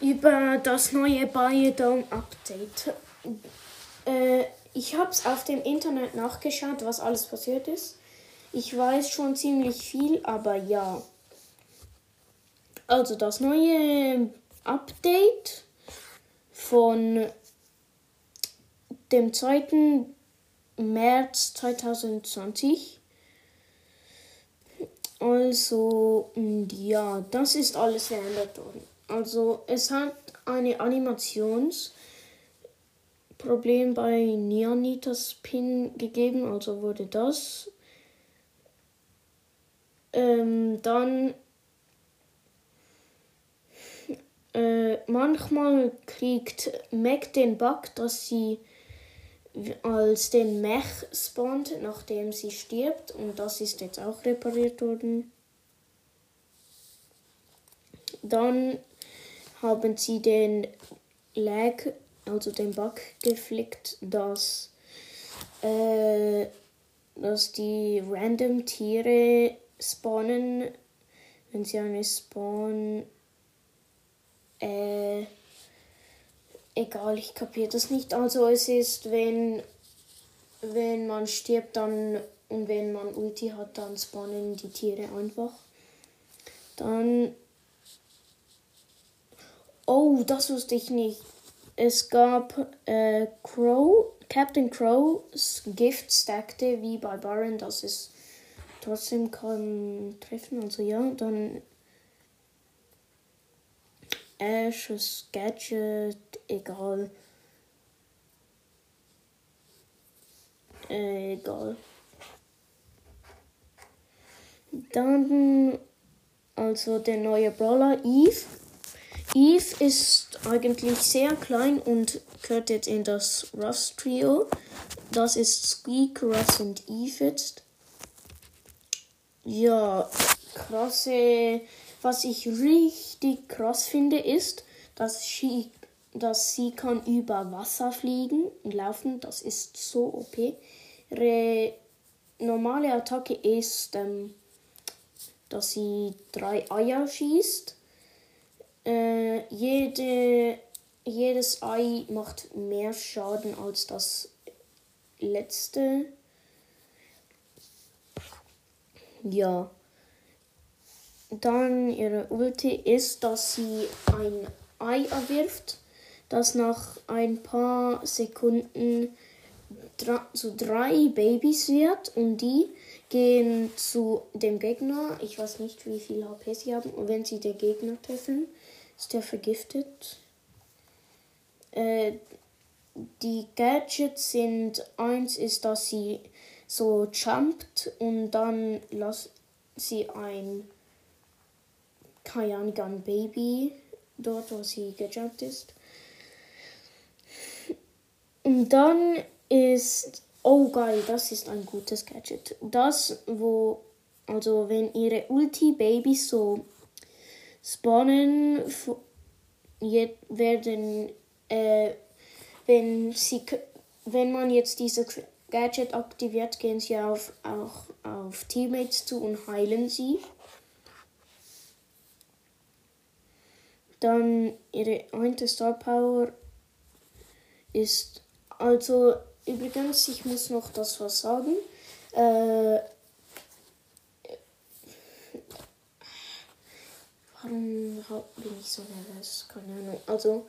über das neue Biodome Update. Äh, ich habe es auf dem Internet nachgeschaut, was alles passiert ist. Ich weiß schon ziemlich viel, aber ja. Also das neue Update von dem 2. März 2020. Also, ja, das ist alles verändert worden. Also, es hat eine Animationsproblem bei Neonitas Pin gegeben, also wurde das. Ähm, dann äh, manchmal kriegt Meg den Bug, dass sie als den Mech spawnt, nachdem sie stirbt. Und das ist jetzt auch repariert worden. Dann haben sie den Lag, also den Bug geflickt, dass, äh, dass die random Tiere spawnen, wenn sie eine Spawn, äh, egal, ich kapiere das nicht. Also es ist, wenn, wenn man stirbt dann und wenn man Ulti hat, dann spawnen die Tiere einfach. Dann. Oh, das wusste ich nicht. Es gab äh, Crow, Captain Crow's Gift stackte wie bei Baron, dass es trotzdem kann treffen. Also ja, dann Ashes Gadget, egal. Äh, egal. Dann also der neue Brawler Eve. Eve ist eigentlich sehr klein und gehört jetzt in das Russ Trio. Das ist Squeak, Russ und Eve jetzt. Ja, krasse. Was ich richtig krass finde, ist, dass sie, dass sie kann über Wasser fliegen und laufen. Das ist so OP. Ihre normale Attacke ist, ähm, dass sie drei Eier schießt. Äh, jede, jedes Ei macht mehr Schaden als das letzte. Ja. Dann ihre Ulti ist, dass sie ein Ei erwirft, das nach ein paar Sekunden zu drei Babys wird und die gehen zu dem Gegner. Ich weiß nicht, wie viel HP sie haben. Und wenn sie den Gegner treffen, ist der vergiftet. Äh, die Gadgets sind, eins ist, dass sie so jumpt und dann lässt sie ein keine Ahnung, Baby dort, wo sie gejumpt ist. Und dann ist, oh geil, das ist ein gutes Gadget. Das, wo, also wenn ihre Ulti-Babys so spawnen, werden, äh, wenn sie, wenn man jetzt dieses Gadget aktiviert, gehen sie auf, auch auf Teammates zu und heilen sie. Dann ihre eine Star Power ist also übrigens, ich muss noch das was sagen. Äh, bin ich so nervös? Keine Ahnung. Also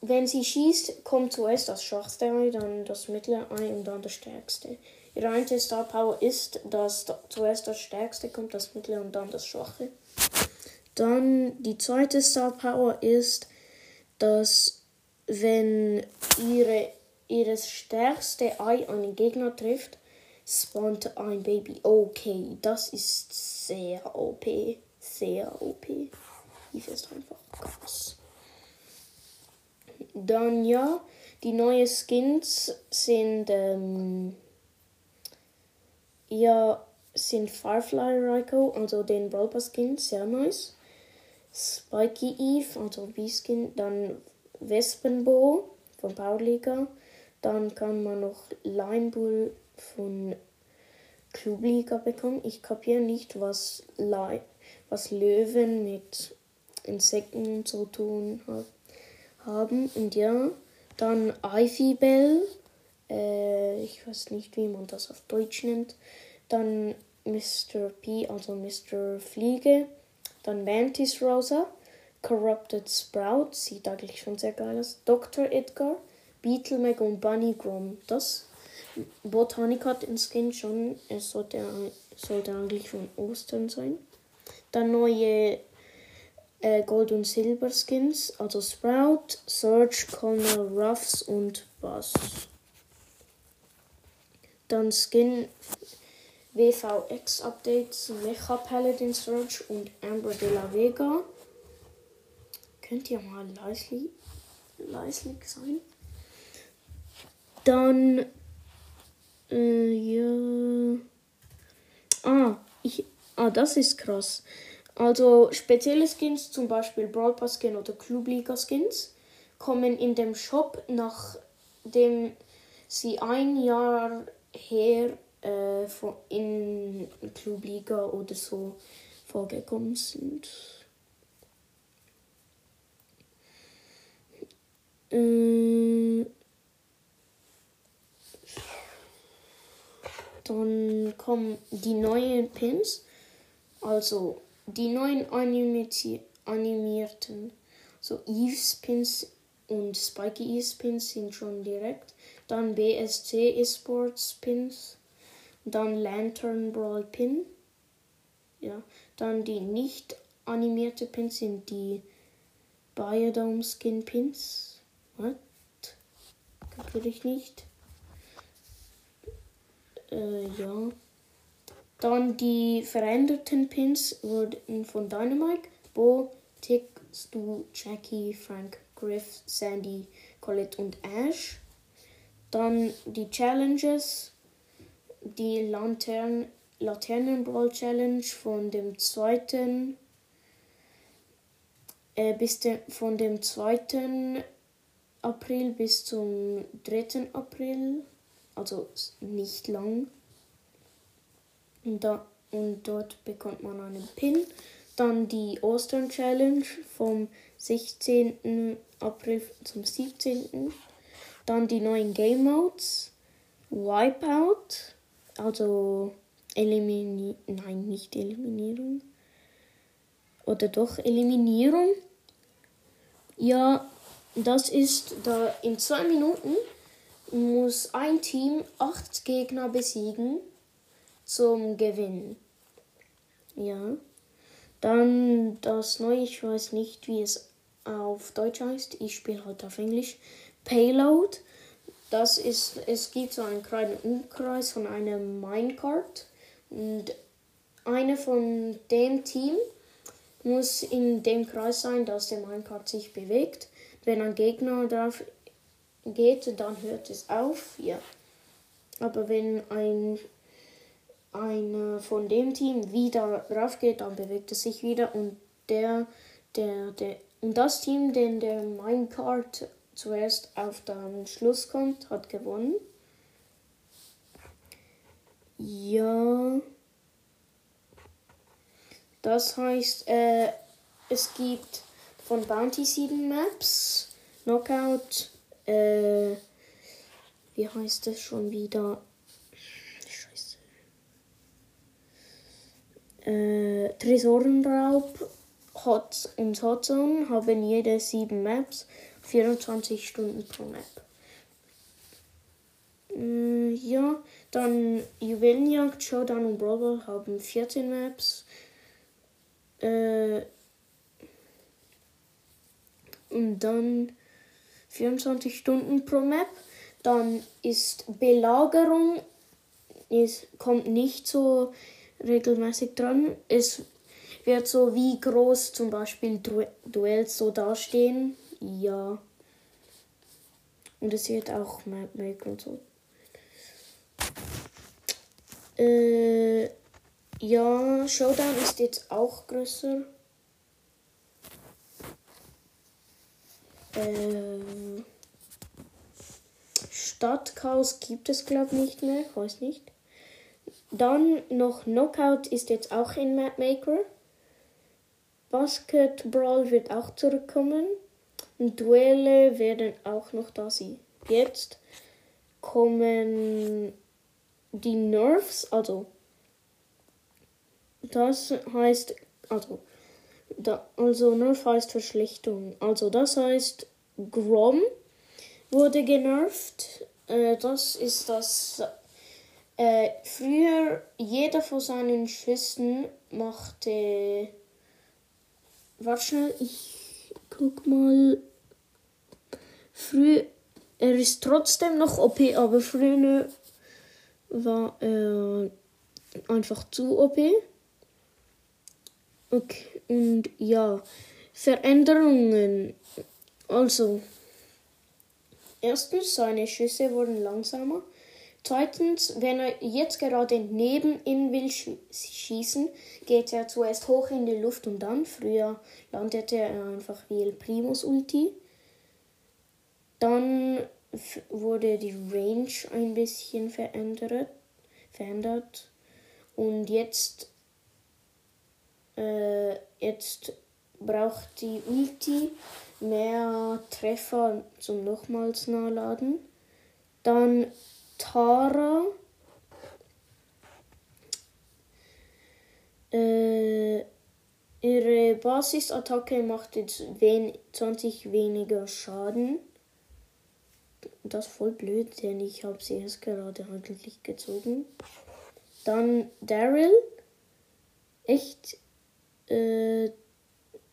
wenn sie schießt, kommt zuerst das schwachste Ei, dann das mittlere Ei und dann das stärkste. Ihre eine Star Power ist, dass da- zuerst das stärkste kommt, das mittlere und dann das schwache. Dann die zweite Star Power ist, dass wenn ihre, ihres stärkste Ei einen Gegner trifft, spawnt ein Baby. Okay, das ist sehr OP. Sehr OP. Die ist einfach krass. dann ja, die neuen Skins sind ähm, ja sind Firefly Raikou, also den Brawl Skin, sehr nice. Spiky Eve, also B-Skin, dann Wespenbo von Powerliga. Dann kann man noch Linebull von Clubliga bekommen. Ich kapiere nicht, was, Le was Löwen mit Insekten und so tun haben. Und ja, dann Ivy Bell. Äh, ich weiß nicht, wie man das auf Deutsch nennt. Dann Mr. P, also Mr. Fliege. Dann Mantis Rosa. Corrupted Sprout, sieht eigentlich schon sehr geil aus. Dr. Edgar. Beetle Meg und Bunny Grom. Das Botanik hat den Skin schon. Es sollte, sollte eigentlich von Ostern sein. Dann neue äh, Gold- und Silber-Skins, also Sprout, Surge, Colonel Ruffs und Buzz. Dann Skin WVX Updates, Mecha Paladin Surge und Amber de la Vega. Könnt ihr mal leislich sein? Dann, äh, ja. Ah, ich, ah, das ist krass. Also spezielle Skins, zum Beispiel Brawl Pass Skin oder Clubliga Skins, kommen in dem Shop, nachdem sie ein Jahr her äh, in Clubliga oder so vorgekommen sind. Äh, dann kommen die neuen Pins, also die neuen animierten, so Eves Pins und Spiky Eves Pins sind schon direkt. Dann BSC Esports Pins, dann Lantern Brawl Pin. Ja, dann die nicht animierte Pins sind die Biodome Skin Pins. What? Kapiere ich nicht. Äh, ja. Dann die veränderten Pins wurden von Dynamite, Bo, Tick, Stu, Jackie, Frank, Griff, Sandy, Colette und Ash. Dann die Challenges, die Lantern, Laternenbrawl Challenge von dem zweiten äh, bis de, von dem 2. April bis zum 3. April, also nicht lang. Und, da, und dort bekommt man einen Pin. Dann die Ostern Challenge vom 16. April zum 17. Dann die neuen Game Modes. Wipeout, also Elimini nein, nicht Eliminierung. Oder doch Eliminierung. Ja, das ist da in zwei Minuten muss ein Team acht Gegner besiegen zum Gewinnen. Ja. Dann das neue, ich weiß nicht, wie es auf Deutsch heißt. Ich spiele halt auf Englisch. Payload. Das ist, es gibt so einen kleinen Umkreis von einem Minecart. Und einer von dem Team muss in dem Kreis sein, dass der Minecart sich bewegt. Wenn ein Gegner drauf geht, dann hört es auf. Ja. Aber wenn ein einer von dem Team wieder rauf geht, dann bewegt es sich wieder und der, der, der, und das Team, den der Minecart zuerst auf den Schluss kommt, hat gewonnen. Ja. Das heißt, äh, es gibt von Bounty 7 Maps, Knockout, äh, wie heißt es schon wieder? Äh, Tresorenraub Hot und Hotzone haben jede sieben Maps, 24 Stunden pro Map. Äh, ja, dann Juwelenjagd, Showdown und Brawl haben 14 Maps. Äh, und dann 24 Stunden pro Map. Dann ist Belagerung, es kommt nicht so regelmäßig dran. Es wird so wie groß zum Beispiel du Duells so dastehen. Ja. Und es wird auch Map Maker und so. Äh, ja, Showdown ist jetzt auch größer. Ähm, Stadtchaos gibt es, glaube ich, nicht mehr. Ich weiß nicht. Dann noch Knockout ist jetzt auch in Mapmaker. Basket Brawl wird auch zurückkommen. Und Duelle werden auch noch da sein. Jetzt kommen die Nerfs, also das heißt, also, da, also Nerf heißt Verschlechterung. Also das heißt, Grom wurde genervt. Äh, das ist das. Äh, früher jeder von seinen Schüssen machte. Warte schnell, ich guck mal. Früher. Er ist trotzdem noch OP, aber früher war er einfach zu OP. Okay, und ja, Veränderungen. Also, erstens, seine Schüsse wurden langsamer. Zweitens, wenn er jetzt gerade neben ihn will schießen, geht er zuerst hoch in die Luft und dann, früher landete er einfach wie El Primus Ulti. Dann wurde die Range ein bisschen verändert. verändert. Und jetzt äh, jetzt braucht die Ulti mehr Treffer zum nochmals nachladen. Dann Tara. Äh, ihre Basisattacke macht jetzt wen 20 weniger Schaden. Das ist voll blöd, denn ich habe sie erst gerade eigentlich gezogen. Dann Daryl. Echt äh,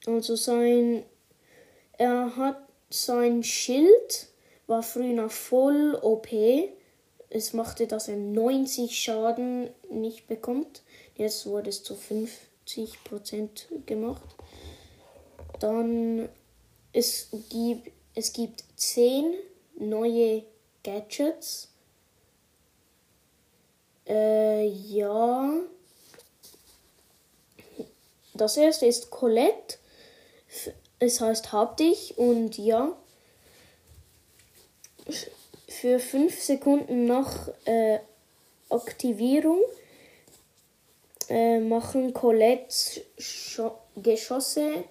also sein, er hat sein Schild war früher voll OP. Es machte, dass er 90 Schaden nicht bekommt. Jetzt wurde es zu 50% gemacht. Dann es gibt es gibt 10 neue Gadgets. Äh, ja. Das erste ist Colette. Es heißt Hab dich und ja. Für 5 Sekunden nach äh, Aktivierung äh, machen Colettes Geschosse,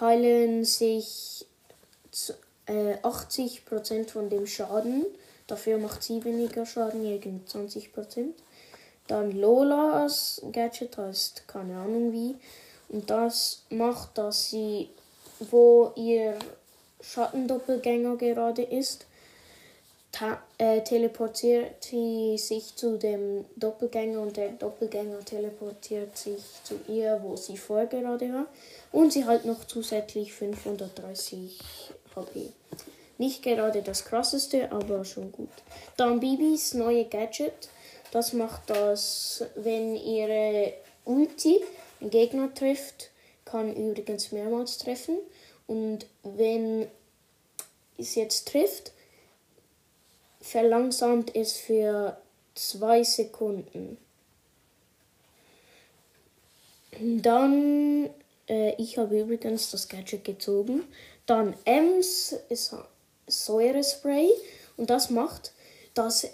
heilen sich äh, 80% von dem Schaden. Dafür macht sie weniger Schaden, irgendwie 20%. Dann Lolas Gadget heißt keine Ahnung wie. Und das macht, dass sie, wo ihr Schattendoppelgänger gerade ist, äh, teleportiert sie sich zu dem Doppelgänger und der Doppelgänger teleportiert sich zu ihr, wo sie vorher gerade war. Und sie hat noch zusätzlich 530 HP. Nicht gerade das krasseste, aber schon gut. Dann Bibis neue Gadget. Das macht das, wenn ihre Ulti Gegner trifft, kann übrigens mehrmals treffen. Und wenn es jetzt trifft, verlangsamt es für zwei Sekunden. Dann, äh, ich habe übrigens das Gadget gezogen. Dann Ems ist Säurespray und das macht, dass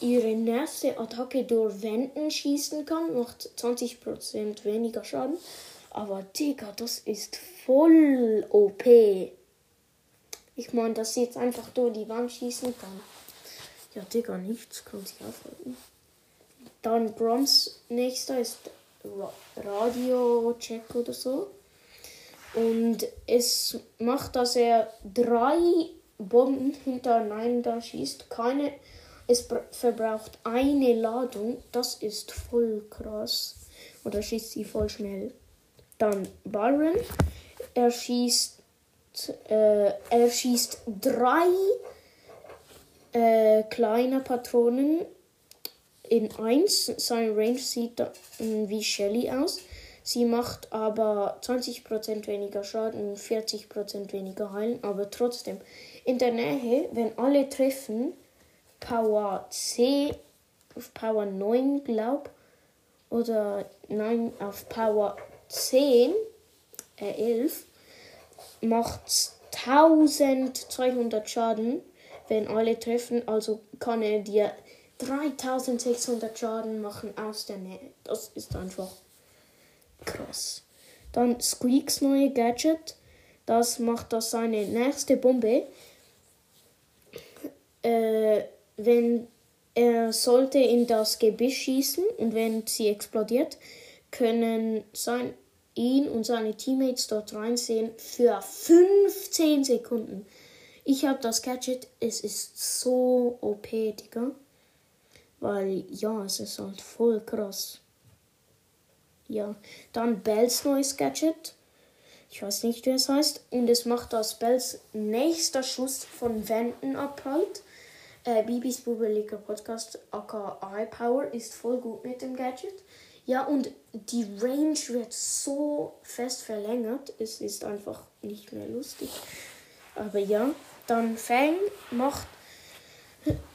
ihre nächste Attacke durch Wänden schießen kann, macht 20% weniger Schaden. Aber Digga, das ist voll OP. Ich meine, dass sie jetzt einfach durch die Wand schießen kann. Ja, Digga, nichts kann sich aufhalten. Dann Bronze nächster ist Radio-Check oder so. Und es macht, dass er drei Bomben hintereinander schießt. Keine, es verbraucht eine Ladung. Das ist voll krass. Oder schießt sie voll schnell. Dann Byron. Er schießt, äh, er schießt drei äh, kleine Patronen in eins. Sein Range sieht wie Shelly aus. Sie macht aber 20% weniger Schaden und 40% weniger Heilen, aber trotzdem. In der Nähe, wenn alle treffen, Power C auf Power 9, glaub, oder nein, auf Power 10, äh 11, macht 1200 Schaden, wenn alle treffen. Also kann er dir 3600 Schaden machen aus der Nähe. Das ist einfach krass. Dann Squeaks neue Gadget. Das macht das seine nächste Bombe. Äh, wenn er sollte in das Gebüsch schießen und wenn sie explodiert, können sein, ihn und seine Teammates dort reinsehen für 15 Sekunden. Ich habe das Gadget, es ist so OP, Digga. Weil, ja, es ist halt voll krass. Ja, dann Bells neues Gadget. Ich weiß nicht, wie es heißt. Und es macht, dass Bells nächster Schuss von Wänden abprallt. Äh, Bibis bubeliger Podcast, aka iPower, ist voll gut mit dem Gadget. Ja, und die Range wird so fest verlängert, es ist einfach nicht mehr lustig. Aber ja, dann Fang macht,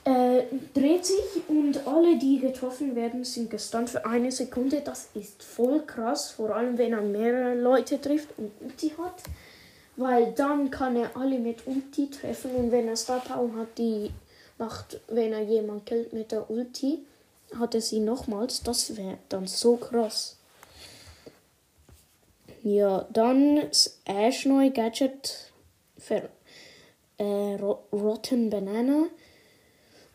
äh, dreht sich und alle, die getroffen werden, sind gestunt für eine Sekunde. Das ist voll krass, vor allem wenn er mehrere Leute trifft und Ulti hat. Weil dann kann er alle mit Ulti treffen und wenn er Star Power hat, die macht, wenn er jemand killt mit der Ulti, hat er sie nochmals. Das wäre dann so krass. Ja, dann Ash neue Gadget für äh, Rotten Banana.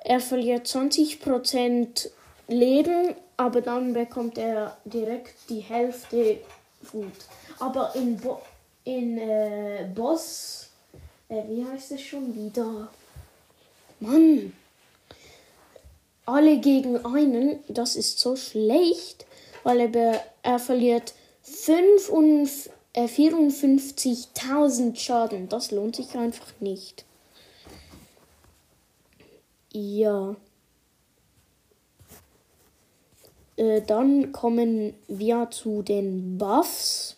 Er verliert 20% Leben, aber dann bekommt er direkt die Hälfte Food. Aber in, Bo in äh, Boss, äh, wie heißt es schon wieder? Mann. Alle gegen einen, das ist so schlecht, weil er, er verliert 54, äh, 54.000 Schaden. Das lohnt sich einfach nicht. Ja. Äh, dann kommen wir zu den Buffs.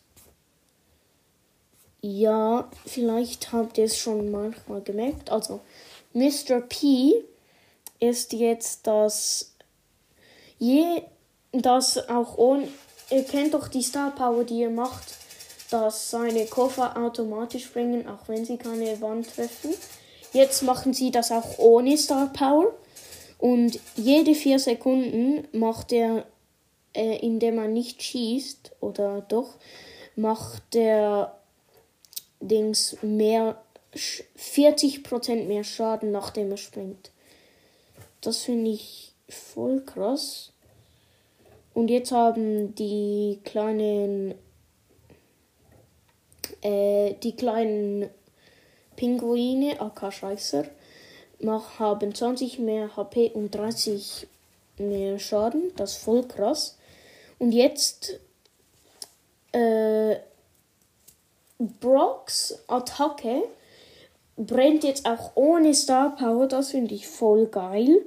Ja, vielleicht habt ihr es schon manchmal gemerkt. Also, Mr. P ist jetzt das je das auch ohne ihr kennt doch die Star Power, die ihr macht, dass seine Koffer automatisch springen, auch wenn sie keine Wand treffen. Jetzt machen sie das auch ohne Star Power und jede vier Sekunden macht er, äh, indem er nicht schießt oder doch, macht der Dings mehr 40% mehr Schaden, nachdem er springt. Das finde ich voll krass. Und jetzt haben die kleinen äh, die kleinen Pinguine, AK Scheißer, haben 20 mehr HP und 30 mehr Schaden. Das ist voll krass. Und jetzt äh, Brocks Attacke brennt jetzt auch ohne Star Power. Das finde ich voll geil.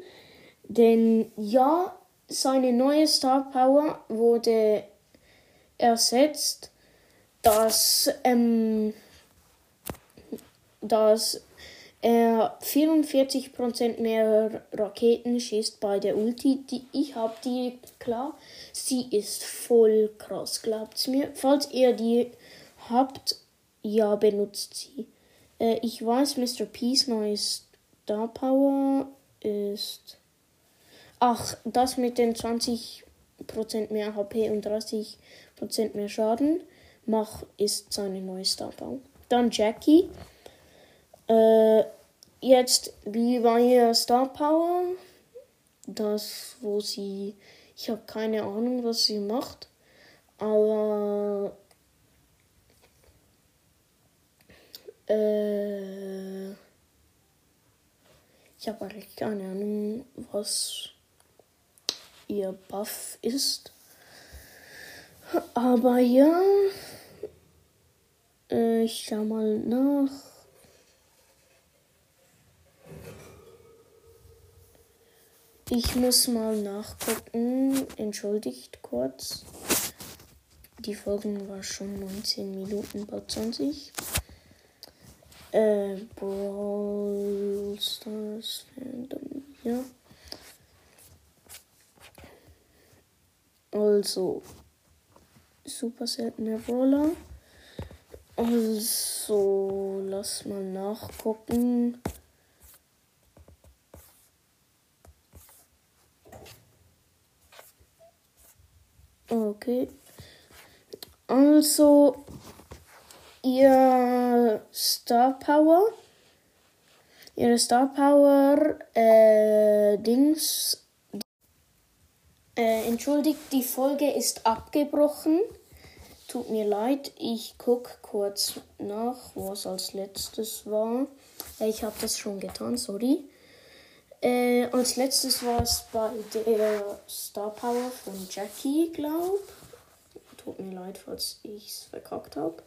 Denn ja, seine neue Star Power wurde ersetzt, dass, ähm, dass er 44% mehr Raketen schießt bei der Ulti. Die, ich habe die, klar, sie ist voll krass, glaubt's mir. Falls ihr die habt, ja, benutzt sie. Äh, ich weiß, Mr. Peace neues Star Power ist. Ach, das mit den 20% mehr HP und 30% mehr Schaden mach, ist seine neue Star Power. Dann Jackie. Äh, jetzt, wie war ihr Star Power? Das, wo sie. Ich habe keine Ahnung, was sie macht. Aber Äh, ich habe eigentlich keine Ahnung, was ihr Buff ist. Aber ja, äh, ich schau mal nach. Ich muss mal nachgucken. Entschuldigt kurz. die Folgen war schon 19 Minuten, bald 20. Äh, Brawl Stars Fandom, ja. Also, super seltener Brawler. Also, lass mal nachgucken. Okay. Also, ihr Star Power. Ihre Star Power äh, Dings. Äh, entschuldigt, die Folge ist abgebrochen. Tut mir leid, ich gucke kurz nach, was als letztes war. Äh, ich habe das schon getan, sorry. Äh, als letztes war es bei der Star Power von Jackie, glaub. Tut mir leid, falls ich es verkackt habe.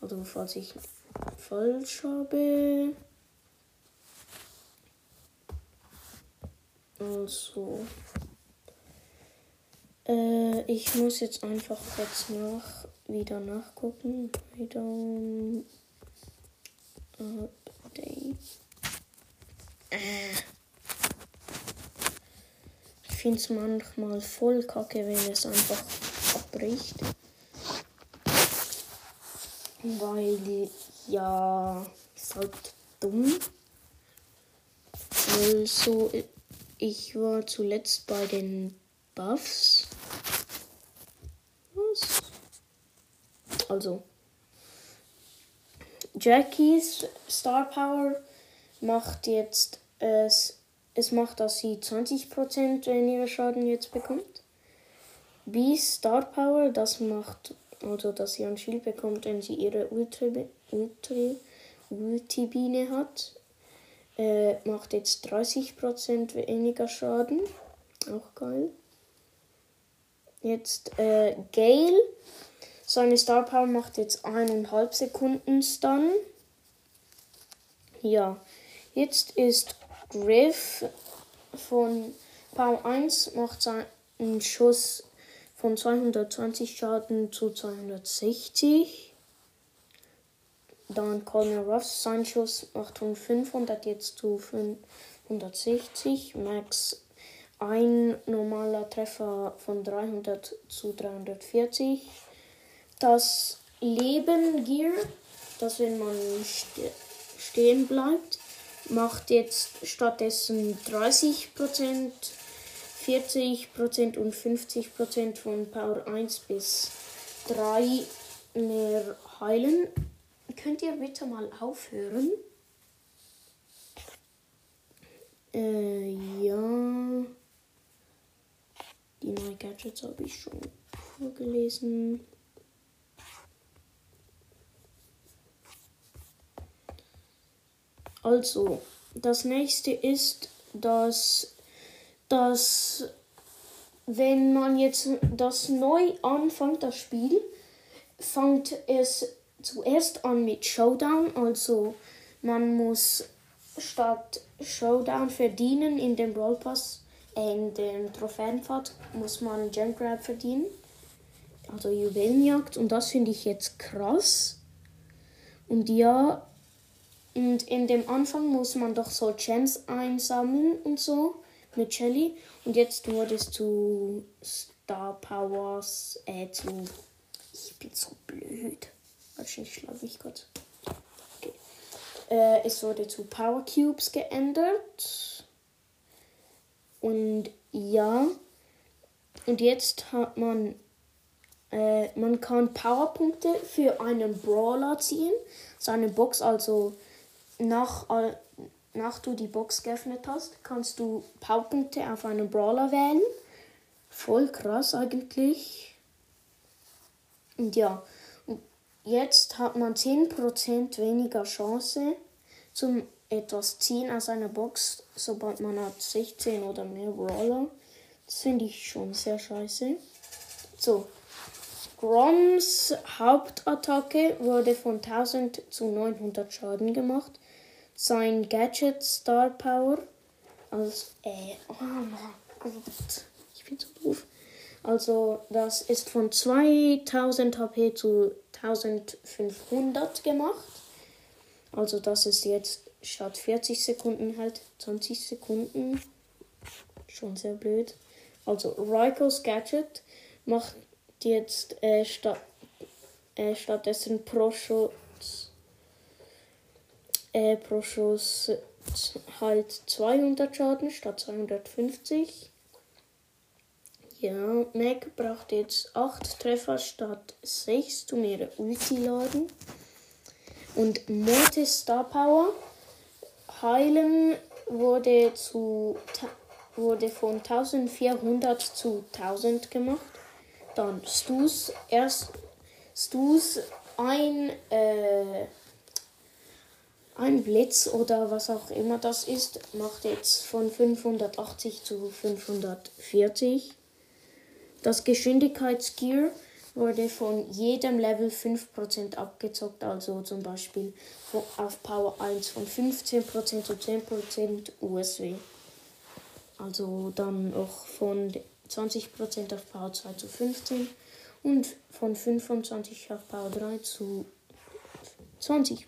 Oder falls ich falsch habe. Also. Äh, ich muss jetzt einfach kurz nach wieder nachgucken. Wieder. Update. Äh. Ich finde es manchmal voll kacke, wenn es einfach abbricht. Weil, ja, ist halt dumm. Also, ich war zuletzt bei den Buffs. Was? Also, Jackies Star Power macht jetzt es, es macht, dass sie 20% weniger Schaden jetzt bekommt. Bees Star Power, das macht, also dass sie ein Schild bekommt, wenn sie ihre Ultra, Ultra, Ultibine hat. Äh, macht jetzt 30% weniger Schaden. Auch geil. Jetzt äh, Gale. Seine Star Power macht jetzt eineinhalb Sekunden Stun. Ja. Jetzt ist Griff von Power 1 macht seinen Schuss von 220 Schaden zu 260. Dann Colonel Ruffs, sein Schuss macht von 500 jetzt zu 560. Max ein normaler Treffer von 300 zu 340. Das Leben Gear, das wenn man stehen bleibt, macht jetzt stattdessen 30%, 40% und 50% von Power 1 bis 3 mehr heilen. Könnt ihr bitte mal aufhören? Äh, ja. Die neuen Gadgets habe ich schon vorgelesen. Also, das nächste ist, dass, dass wenn man jetzt das neu anfängt, das Spiel, fängt es zuerst an mit Showdown. Also man muss statt Showdown verdienen in dem Brawl Pass, äh, in dem Trophäenpfad, muss man Gem Grab verdienen. Also Juwelenjagd. Und das finde ich jetzt krass. Und ja, und in dem Anfang muss man doch so Gems einsammeln und so mit Shelly. Und jetzt wurde es zu Star Powers, äh, zu. Ich bin so blöd. Wahrscheinlich schlage ich kurz. Okay. Äh, es wurde zu Power Cubes geändert. Und ja. Und jetzt hat man. Äh, man kann Powerpunkte für einen Brawler ziehen. Seine Box, also nach, nach du die Box geöffnet hast, kannst du Powerpunkte auf einen Brawler wählen. Voll krass eigentlich. Und ja, jetzt hat man 10% weniger Chance zum etwas ziehen aus einer Box, sobald man hat 16 oder mehr Brawler. Das finde ich schon sehr scheiße. So, Groms Hauptattacke wurde von 1000 zu 900 Schaden gemacht sein Gadget Star Power als äh, oh mein Gott, ich bin so doof. Also das ist von 2000 HP zu 1500 gemacht. Also das ist jetzt statt 40 Sekunden halt 20 Sekunden. Schon sehr blöd. Also Rykos Gadget macht jetzt äh, statt, äh, stattdessen pro Schuss, äh, pro Schuss halt 200 Schaden statt 250. Ja, Meg braucht jetzt 8 Treffer statt 6 um ihre Ulti laden. Und Mortis Star Power heilen wurde zu wurde von 1400 zu 1000 gemacht. Dann Stus erst Stus ein äh, ein Blitz oder was auch immer das ist, macht jetzt von 580 zu 540. Das Geschwindigkeitsgear wurde von jedem Level 5% abgezockt, also zum Beispiel auf Power 1 von 15% zu 10% USW. Also dann auch von 20% auf Power 2 zu 15 und von 25 auf Power 3 zu 20%.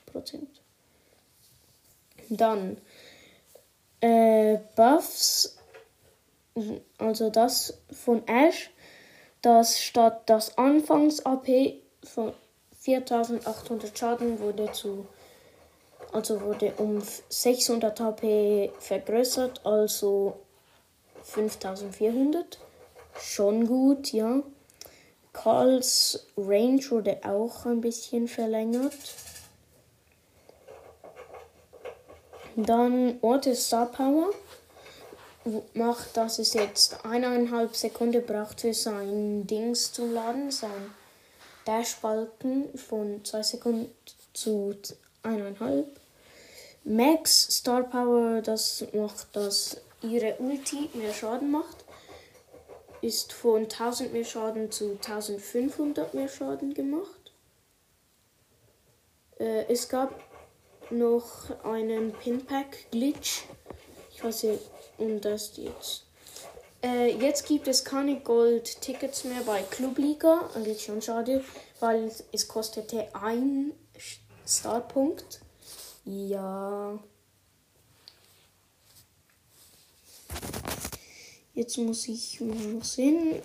Dann äh, Buffs, also das von Ash, das statt das Anfangs-AP von 4800 Schaden wurde zu also wurde um 600 HP vergrößert, also 5400. Schon gut, ja. Karls Range wurde auch ein bisschen verlängert. Dann Ortes Star Power macht, dass es jetzt eineinhalb Sekunden braucht für sein Dings zu laden, sein Dashbalken von zwei Sekunden zu eineinhalb. Max Star Power, das macht, dass ihre Ulti mehr Schaden macht. Ist von 1000 mehr Schaden zu 1500 mehr Schaden gemacht. Äh, es gab noch einen Pinpack-Glitch. Ich weiß nicht, um das jetzt. Äh, jetzt gibt es keine Gold-Tickets mehr bei Clubliga. Eigentlich schon schade, weil es kostete ein Startpunkt. Ja. Jetzt muss ich mal sehen.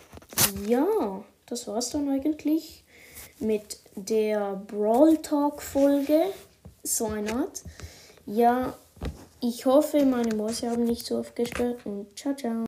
Ja, das war's dann eigentlich mit der Brawl Talk Folge so eine Art. Ja, ich hoffe, meine Mäuse haben nicht so oft gestört und ciao, ciao.